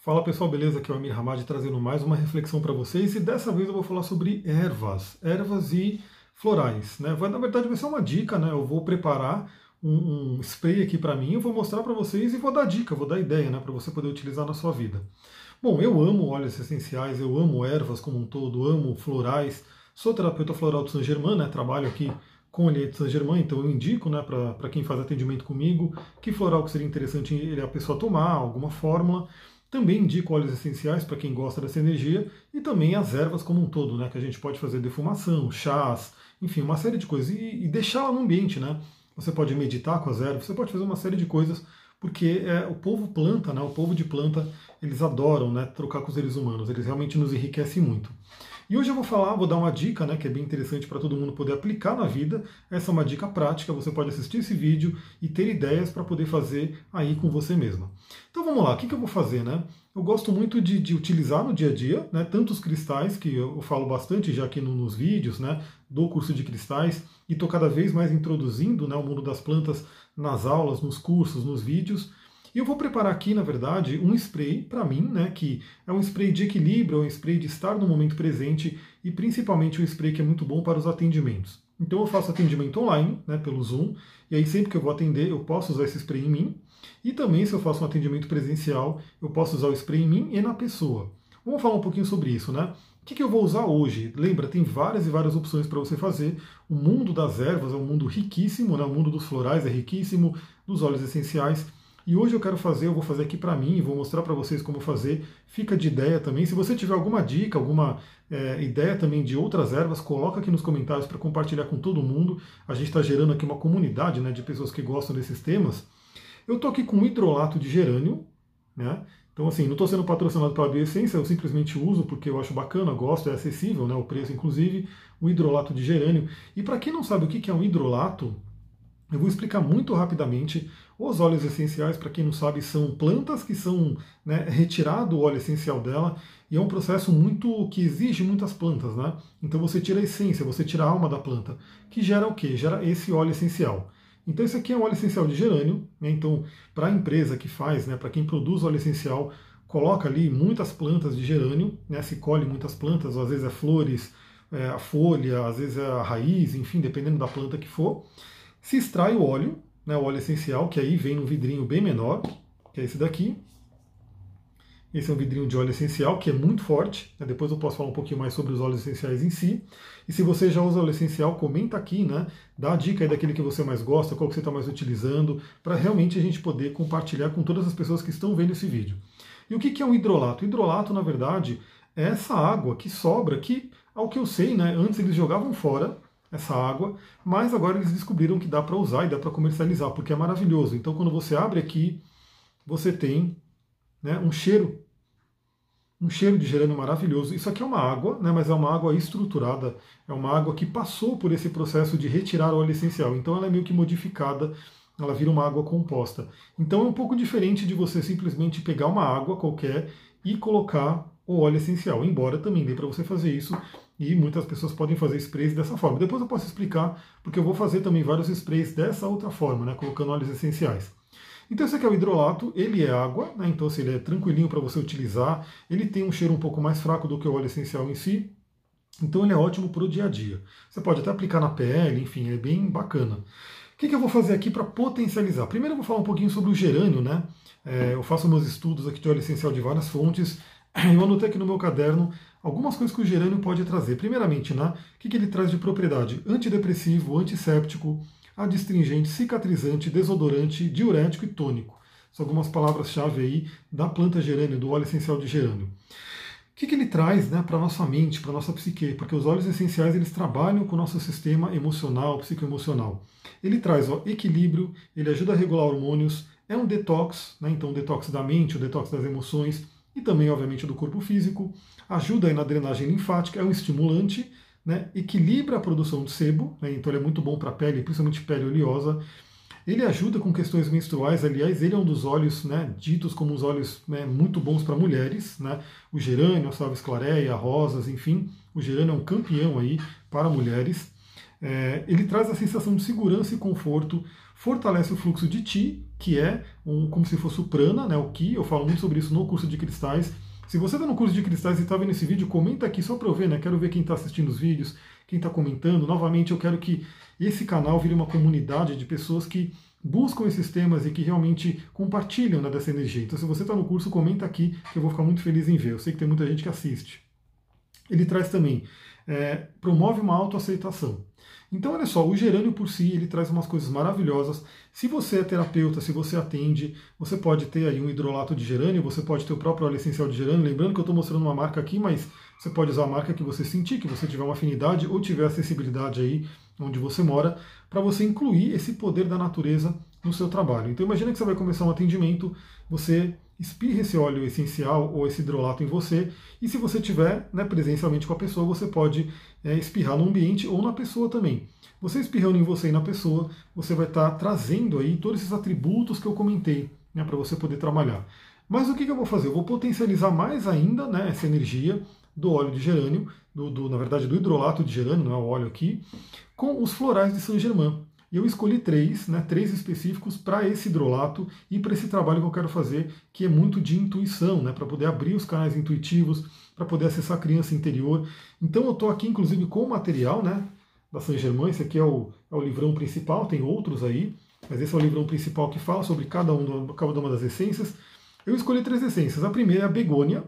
Fala pessoal, beleza? Aqui é o Amir Hamad trazendo mais uma reflexão para vocês e dessa vez eu vou falar sobre ervas, ervas e florais. Né? Vai, na verdade vai ser uma dica, né? Eu vou preparar um, um spray aqui para mim, eu vou mostrar para vocês e vou dar dica, vou dar ideia né? para você poder utilizar na sua vida. Bom, eu amo óleos essenciais, eu amo ervas como um todo, amo florais. Sou terapeuta floral do Saint Germain, né? trabalho aqui com o de Saint Germain, então eu indico né, para quem faz atendimento comigo que floral que seria interessante a pessoa tomar, alguma fórmula. Também indico óleos essenciais para quem gosta dessa energia e também as ervas como um todo, né? Que a gente pode fazer defumação, chás, enfim, uma série de coisas e, e deixá-la no ambiente, né? Você pode meditar com as ervas, você pode fazer uma série de coisas, porque é, o povo planta, né? O povo de planta, eles adoram, né? Trocar com os seres humanos, eles realmente nos enriquecem muito. E hoje eu vou falar, vou dar uma dica, né, que é bem interessante para todo mundo poder aplicar na vida. Essa é uma dica prática, você pode assistir esse vídeo e ter ideias para poder fazer aí com você mesma. Então vamos lá, o que, que eu vou fazer, né? Eu gosto muito de, de, utilizar no dia a dia, né, tanto os cristais, que eu falo bastante já aqui no, nos vídeos, né, do curso de cristais, e estou cada vez mais introduzindo né, o mundo das plantas nas aulas, nos cursos, nos vídeos, e eu vou preparar aqui, na verdade, um spray para mim, né, que é um spray de equilíbrio, é um spray de estar no momento presente e principalmente um spray que é muito bom para os atendimentos. Então eu faço atendimento online, né, pelo Zoom, e aí sempre que eu vou atender eu posso usar esse spray em mim. E também se eu faço um atendimento presencial, eu posso usar o spray em mim e na pessoa. Vamos falar um pouquinho sobre isso, né? O que, que eu vou usar hoje? Lembra, tem várias e várias opções para você fazer. O mundo das ervas é um mundo riquíssimo, né? o mundo dos florais é riquíssimo, dos óleos essenciais. E hoje eu quero fazer, eu vou fazer aqui para mim, vou mostrar para vocês como fazer. Fica de ideia também. Se você tiver alguma dica, alguma é, ideia também de outras ervas, coloca aqui nos comentários para compartilhar com todo mundo. A gente está gerando aqui uma comunidade né, de pessoas que gostam desses temas. Eu estou aqui com hidrolato de gerânio, né? Então, assim, não estou sendo patrocinado pela Bioessência, eu simplesmente uso porque eu acho bacana, gosto, é acessível, né? O preço, inclusive, o hidrolato de gerânio. E para quem não sabe o que é um hidrolato, eu vou explicar muito rapidamente. Os óleos essenciais, para quem não sabe, são plantas que são né, retirado o óleo essencial dela e é um processo muito que exige muitas plantas, né? Então você tira a essência, você tira a alma da planta, que gera o quê? Gera esse óleo essencial. Então esse aqui é um óleo essencial de gerânio. Né? Então para a empresa que faz, né, para quem produz óleo essencial, coloca ali muitas plantas de gerânio, né? Se colhe muitas plantas, às vezes é flores, é a folha, às vezes é a raiz, enfim, dependendo da planta que for. Se extrai o óleo, né, o óleo essencial, que aí vem num vidrinho bem menor, que é esse daqui. Esse é um vidrinho de óleo essencial, que é muito forte. Né? Depois eu posso falar um pouquinho mais sobre os óleos essenciais em si. E se você já usa óleo essencial, comenta aqui, né? Dá a dica aí daquele que você mais gosta, qual que você está mais utilizando, para realmente a gente poder compartilhar com todas as pessoas que estão vendo esse vídeo. E o que é um hidrolato? Hidrolato, na verdade, é essa água que sobra, que, ao que eu sei, né, antes eles jogavam fora, essa água, mas agora eles descobriram que dá para usar e dá para comercializar, porque é maravilhoso. Então, quando você abre aqui, você tem né, um cheiro, um cheiro de gerânio maravilhoso. Isso aqui é uma água, né, mas é uma água estruturada, é uma água que passou por esse processo de retirar o óleo essencial. Então, ela é meio que modificada, ela vira uma água composta. Então, é um pouco diferente de você simplesmente pegar uma água qualquer e colocar o óleo essencial, embora também dê para você fazer isso e muitas pessoas podem fazer sprays dessa forma. Depois eu posso explicar, porque eu vou fazer também vários sprays dessa outra forma, né, colocando óleos essenciais. Então esse aqui é o hidrolato, ele é água, né, então assim, ele é tranquilinho para você utilizar, ele tem um cheiro um pouco mais fraco do que o óleo essencial em si, então ele é ótimo para o dia a dia. Você pode até aplicar na pele, enfim, é bem bacana. O que, que eu vou fazer aqui para potencializar? Primeiro eu vou falar um pouquinho sobre o gerânio, né? É, eu faço meus estudos aqui de óleo essencial de várias fontes, eu anotei aqui no meu caderno algumas coisas que o gerânio pode trazer. Primeiramente, né, o que, que ele traz de propriedade? Antidepressivo, antisséptico, adstringente, cicatrizante, desodorante, diurético e tônico. São algumas palavras-chave aí da planta gerânio, do óleo essencial de gerânio. O que, que ele traz né, para a nossa mente, para a nossa psique? Porque os óleos essenciais eles trabalham com o nosso sistema emocional, psicoemocional. Ele traz ó, equilíbrio, ele ajuda a regular hormônios, é um detox, né, então um detox da mente, o um detox das emoções, e também, obviamente, do corpo físico, ajuda na drenagem linfática, é um estimulante, né, equilibra a produção de sebo, né, então ele é muito bom para a pele, principalmente pele oleosa. Ele ajuda com questões menstruais, aliás, ele é um dos óleos né, ditos como os óleos né, muito bons para mulheres, né, o gerânio, a salve esclareia, rosas, enfim, o gerânio é um campeão aí para mulheres. É, ele traz a sensação de segurança e conforto, fortalece o fluxo de Ti, que é um, como se fosse o prana, né, o ki, eu falo muito sobre isso no curso de cristais. Se você está no curso de cristais e está vendo esse vídeo, comenta aqui só para eu ver, né? Quero ver quem está assistindo os vídeos, quem está comentando. Novamente, eu quero que esse canal vire uma comunidade de pessoas que buscam esses temas e que realmente compartilham né, dessa energia. Então, se você está no curso, comenta aqui que eu vou ficar muito feliz em ver. Eu sei que tem muita gente que assiste. Ele traz também, é, promove uma autoaceitação. Então, olha só, o gerânio por si, ele traz umas coisas maravilhosas. Se você é terapeuta, se você atende, você pode ter aí um hidrolato de gerânio, você pode ter o próprio óleo essencial de gerânio. Lembrando que eu estou mostrando uma marca aqui, mas você pode usar a marca que você sentir, que você tiver uma afinidade ou tiver acessibilidade aí onde você mora, para você incluir esse poder da natureza no seu trabalho. Então imagina que você vai começar um atendimento, você espirra esse óleo essencial ou esse hidrolato em você, e se você tiver né, presencialmente com a pessoa, você pode é, espirrar no ambiente ou na pessoa também. Você espirrando em você e na pessoa, você vai estar tá trazendo aí todos esses atributos que eu comentei né, para você poder trabalhar. Mas o que, que, eu vou fazer? Eu vou potencializar mais ainda né, essa energia do óleo de gerânio, do, do, na verdade do hidrolato de gerânio, não é o óleo aqui, com os florais de Saint-Germain. E eu escolhi três, né, três específicos para esse hidrolato e para esse trabalho que eu quero fazer, que é muito de intuição, né, para poder abrir os canais intuitivos, para poder acessar a criança interior. Então eu estou aqui, inclusive, com o material né, da Saint Germain. Esse aqui é o, é o livrão principal, tem outros aí, mas esse é o livrão principal que fala sobre cada, um, cada uma das essências. Eu escolhi três essências. A primeira é a begônia,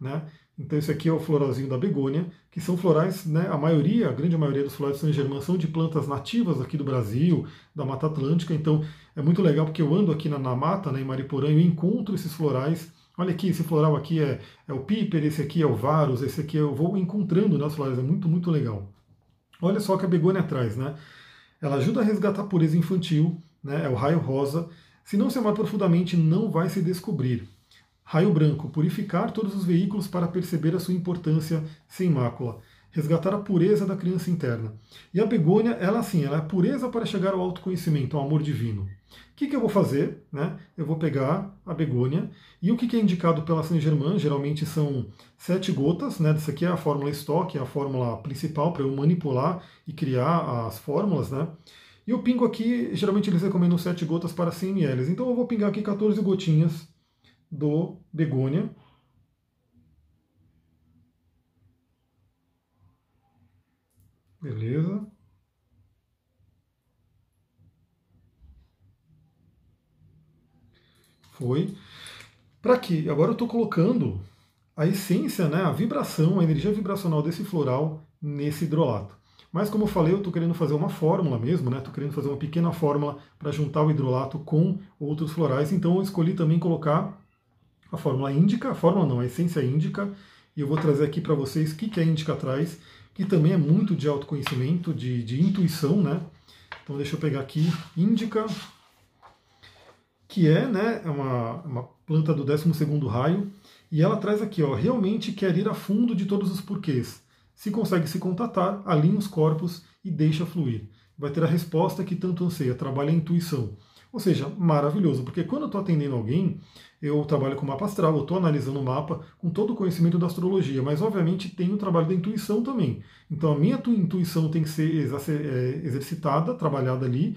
né? Então esse aqui é o floralzinho da begônia, que são florais, né, a maioria, a grande maioria dos florais de Saint Germain são de plantas nativas aqui do Brasil, da Mata Atlântica, então é muito legal porque eu ando aqui na, na mata, né, em Mariporã, e encontro esses florais. Olha aqui, esse floral aqui é, é o piper, esse aqui é o varus, esse aqui eu vou encontrando né, os florais, é muito, muito legal. Olha só que a begônia traz, né? Ela ajuda a resgatar a pureza infantil, né, é o raio rosa. Se não se amar profundamente, não vai se descobrir. Raio branco, purificar todos os veículos para perceber a sua importância sem mácula. Resgatar a pureza da criança interna. E a begônia, ela assim, ela é pureza para chegar ao autoconhecimento, ao amor divino. O que, que eu vou fazer? Né? Eu vou pegar a begônia e o que, que é indicado pela Saint Germain, geralmente são sete gotas, né? Essa aqui é a fórmula estoque, é a fórmula principal para eu manipular e criar as fórmulas, né? E eu pingo aqui, geralmente eles recomendam sete gotas para 100 ml. Então eu vou pingar aqui 14 gotinhas do begônia. Beleza. Foi. Para quê? Agora eu estou colocando a essência, né, a vibração, a energia vibracional desse floral nesse hidrolato. Mas como eu falei, eu estou querendo fazer uma fórmula mesmo, né? Estou querendo fazer uma pequena fórmula para juntar o hidrolato com outros florais. Então eu escolhi também colocar a fórmula índica, a fórmula não, a essência índica, e eu vou trazer aqui para vocês o que, que a índica traz, que também é muito de autoconhecimento, de, de intuição, né? Então deixa eu pegar aqui, índica, que é, né, é uma, uma planta do 12 raio, e ela traz aqui, ó, realmente quer ir a fundo de todos os porquês. Se consegue se contatar, alinha os corpos e deixa fluir. Vai ter a resposta que tanto anseia, trabalha a intuição. Ou seja, maravilhoso, porque quando eu estou atendendo alguém, eu trabalho com mapa astral, eu estou analisando o mapa com todo o conhecimento da astrologia, mas obviamente tem o trabalho da intuição também. Então a minha intuição tem que ser é, exercitada, trabalhada ali,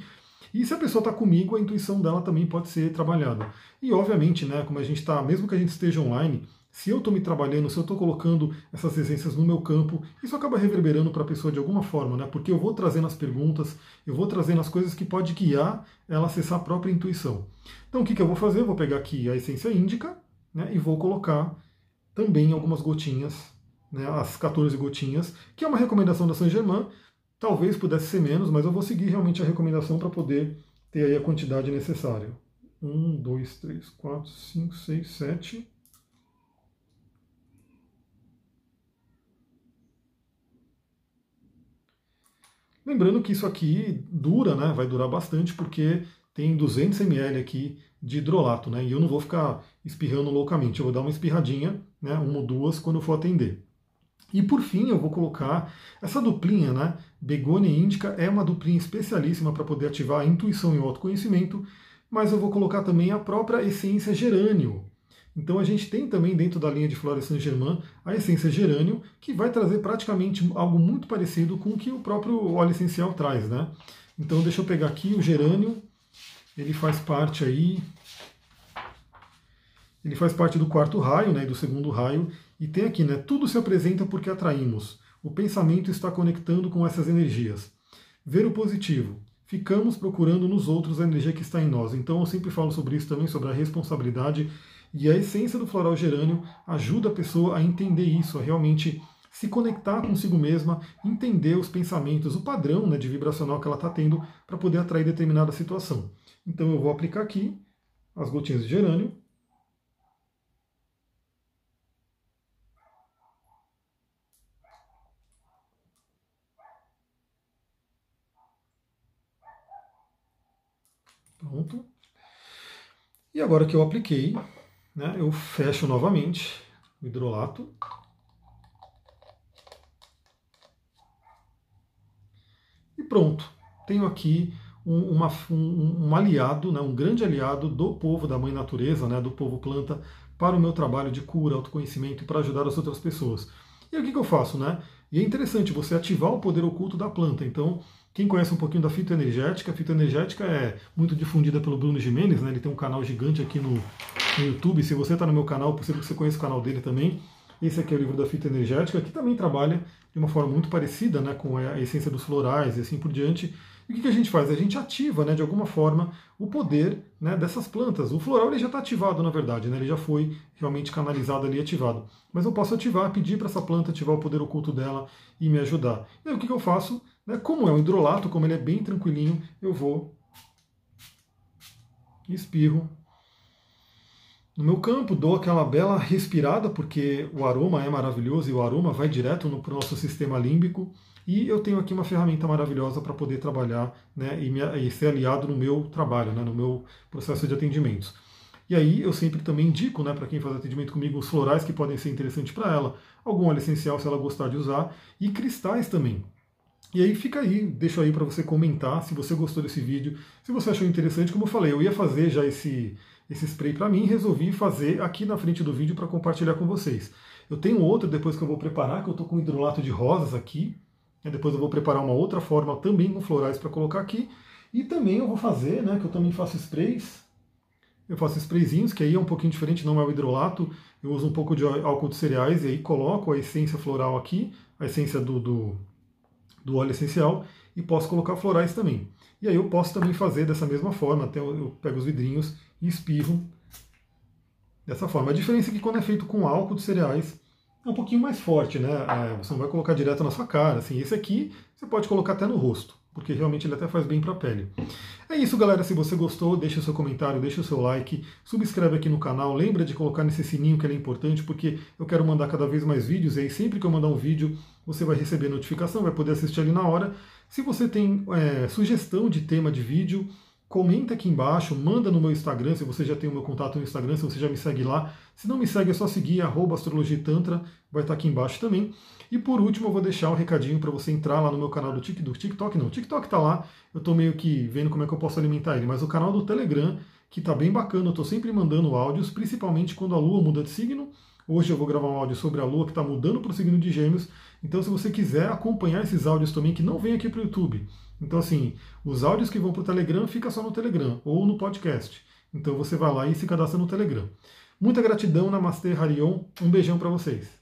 e se a pessoa está comigo, a intuição dela também pode ser trabalhada. E obviamente, né, como a gente está, mesmo que a gente esteja online, se eu estou me trabalhando, se eu estou colocando essas essências no meu campo, isso acaba reverberando para a pessoa de alguma forma, né? Porque eu vou trazendo as perguntas, eu vou trazendo as coisas que pode guiar ela a acessar a própria intuição. Então o que, que eu vou fazer? Eu vou pegar aqui a essência índica né, e vou colocar também algumas gotinhas, né, as 14 gotinhas, que é uma recomendação da Saint Germain. Talvez pudesse ser menos, mas eu vou seguir realmente a recomendação para poder ter aí a quantidade necessária. 1, 2, 3, 4, 5, 6, 7. Lembrando que isso aqui dura, né? Vai durar bastante porque tem 200 ml aqui de hidrolato, né? E eu não vou ficar espirrando loucamente. Eu vou dar uma espirradinha, né? Uma ou duas quando eu for atender. E por fim, eu vou colocar essa duplinha, né? Begônia índica é uma duplinha especialíssima para poder ativar a intuição e o autoconhecimento, mas eu vou colocar também a própria essência gerânio, então a gente tem também dentro da linha de Flora Saint-Germain a essência gerânio, que vai trazer praticamente algo muito parecido com o que o próprio óleo essencial traz, né? Então deixa eu pegar aqui o gerânio, ele faz parte aí. Ele faz parte do quarto raio, né, do segundo raio, e tem aqui, né, tudo se apresenta porque atraímos. O pensamento está conectando com essas energias. Ver o positivo. Ficamos procurando nos outros a energia que está em nós. Então eu sempre falo sobre isso também, sobre a responsabilidade. E a essência do floral gerânio ajuda a pessoa a entender isso, a realmente se conectar consigo mesma, entender os pensamentos, o padrão né, de vibracional que ela está tendo para poder atrair determinada situação. Então eu vou aplicar aqui as gotinhas de gerânio. Pronto. E agora que eu apliquei, né, eu fecho novamente o hidrolato. E pronto. Tenho aqui um, uma, um, um, aliado, né, um grande aliado do povo da mãe natureza, né, do povo planta, para o meu trabalho de cura, autoconhecimento e para ajudar as outras pessoas. E o que, que eu faço? Né? E é interessante você ativar o poder oculto da planta. Então, quem conhece um pouquinho da fitoenergética, a fitoenergética é muito difundida pelo Bruno Jimenez, né? ele tem um canal gigante aqui no, no YouTube. Se você está no meu canal, possível que você conheça o canal dele também. Esse aqui é o livro da fitoenergética, que também trabalha de uma forma muito parecida né, com a essência dos florais e assim por diante. E o que, a gente faz? A gente ativa, né, de alguma forma, o poder né, dessas plantas. O floral ele já está ativado, na verdade, né, ele já foi realmente canalizado ali, ativado. Mas eu posso ativar, pedir para essa planta ativar o poder oculto dela e me ajudar. E aí o que, que eu faço? Né, como é um hidrolato, como ele é bem tranquilinho, eu vou espirro no meu campo, dou aquela bela respirada, porque o aroma é maravilhoso e o aroma vai direto para o nosso sistema límbico. E eu tenho aqui uma ferramenta maravilhosa para poder trabalhar né, e, me, e, ser aliado no meu trabalho, né, no meu processo de atendimentos. E aí eu sempre também indico né, para quem faz atendimento comigo os florais que podem ser interessantes para ela, algum óleo essencial se ela gostar de usar, e cristais também. E aí fica aí, deixo aí para você comentar se você gostou desse vídeo, se você achou interessante, como eu falei, eu ia fazer já esse, esse spray para mim resolvi fazer aqui na frente do vídeo para compartilhar com vocês. Eu tenho outro depois que eu vou preparar, que eu estou com hidrolato de rosas aqui, depois eu vou preparar uma outra forma também com florais para colocar aqui. E também eu vou fazer, né, que eu também faço sprays. Eu faço sprayzinhos, que aí é um pouquinho diferente, não é o hidrolato. Eu uso um pouco de álcool de cereais e aí coloco a essência floral aqui, a essência do, do, do óleo essencial, e posso colocar florais também. E aí eu posso também fazer dessa mesma forma, até eu pego os vidrinhos e espirro dessa forma. A diferença é que quando é feito com álcool de cereais, é um pouquinho mais forte, né? É, você não vai colocar direto na sua cara. Assim, esse aqui você pode colocar até no rosto, porque realmente ele até faz bem para a pele. É isso, galera. Se você gostou, deixa o seu comentário, deixa o seu like, subscreve aqui no canal. Lembra de colocar nesse sininho que é importante, porque eu quero mandar cada vez mais vídeos. E aí, sempre que eu mandar um vídeo, você vai receber notificação, vai poder assistir ali na hora. Se você tem é, sugestão de tema de vídeo, comenta aqui embaixo, manda no meu Instagram, se você já tem o meu contato no Instagram, se você já me segue lá. Se não me segue, é só seguir, arroba astrologitantra, vai estar aqui embaixo também. E por último, eu vou deixar um recadinho para você entrar lá no meu canal do TikTok, TikTok não, o TikTok está lá, eu estou meio que vendo como é que eu posso alimentar ele, mas o canal do Telegram, que está bem bacana, eu estou sempre mandando áudios, principalmente quando a Lua muda de signo. Hoje eu vou gravar um áudio sobre a Lua que está mudando para o signo de Gêmeos. Então, se você quiser acompanhar esses áudios também, que não vem aqui para o YouTube, então, assim, os áudios que vão para o Telegram fica só no Telegram ou no podcast. Então você vai lá e se cadastra no Telegram. Muita gratidão, Namastê, Harion. Um beijão para vocês.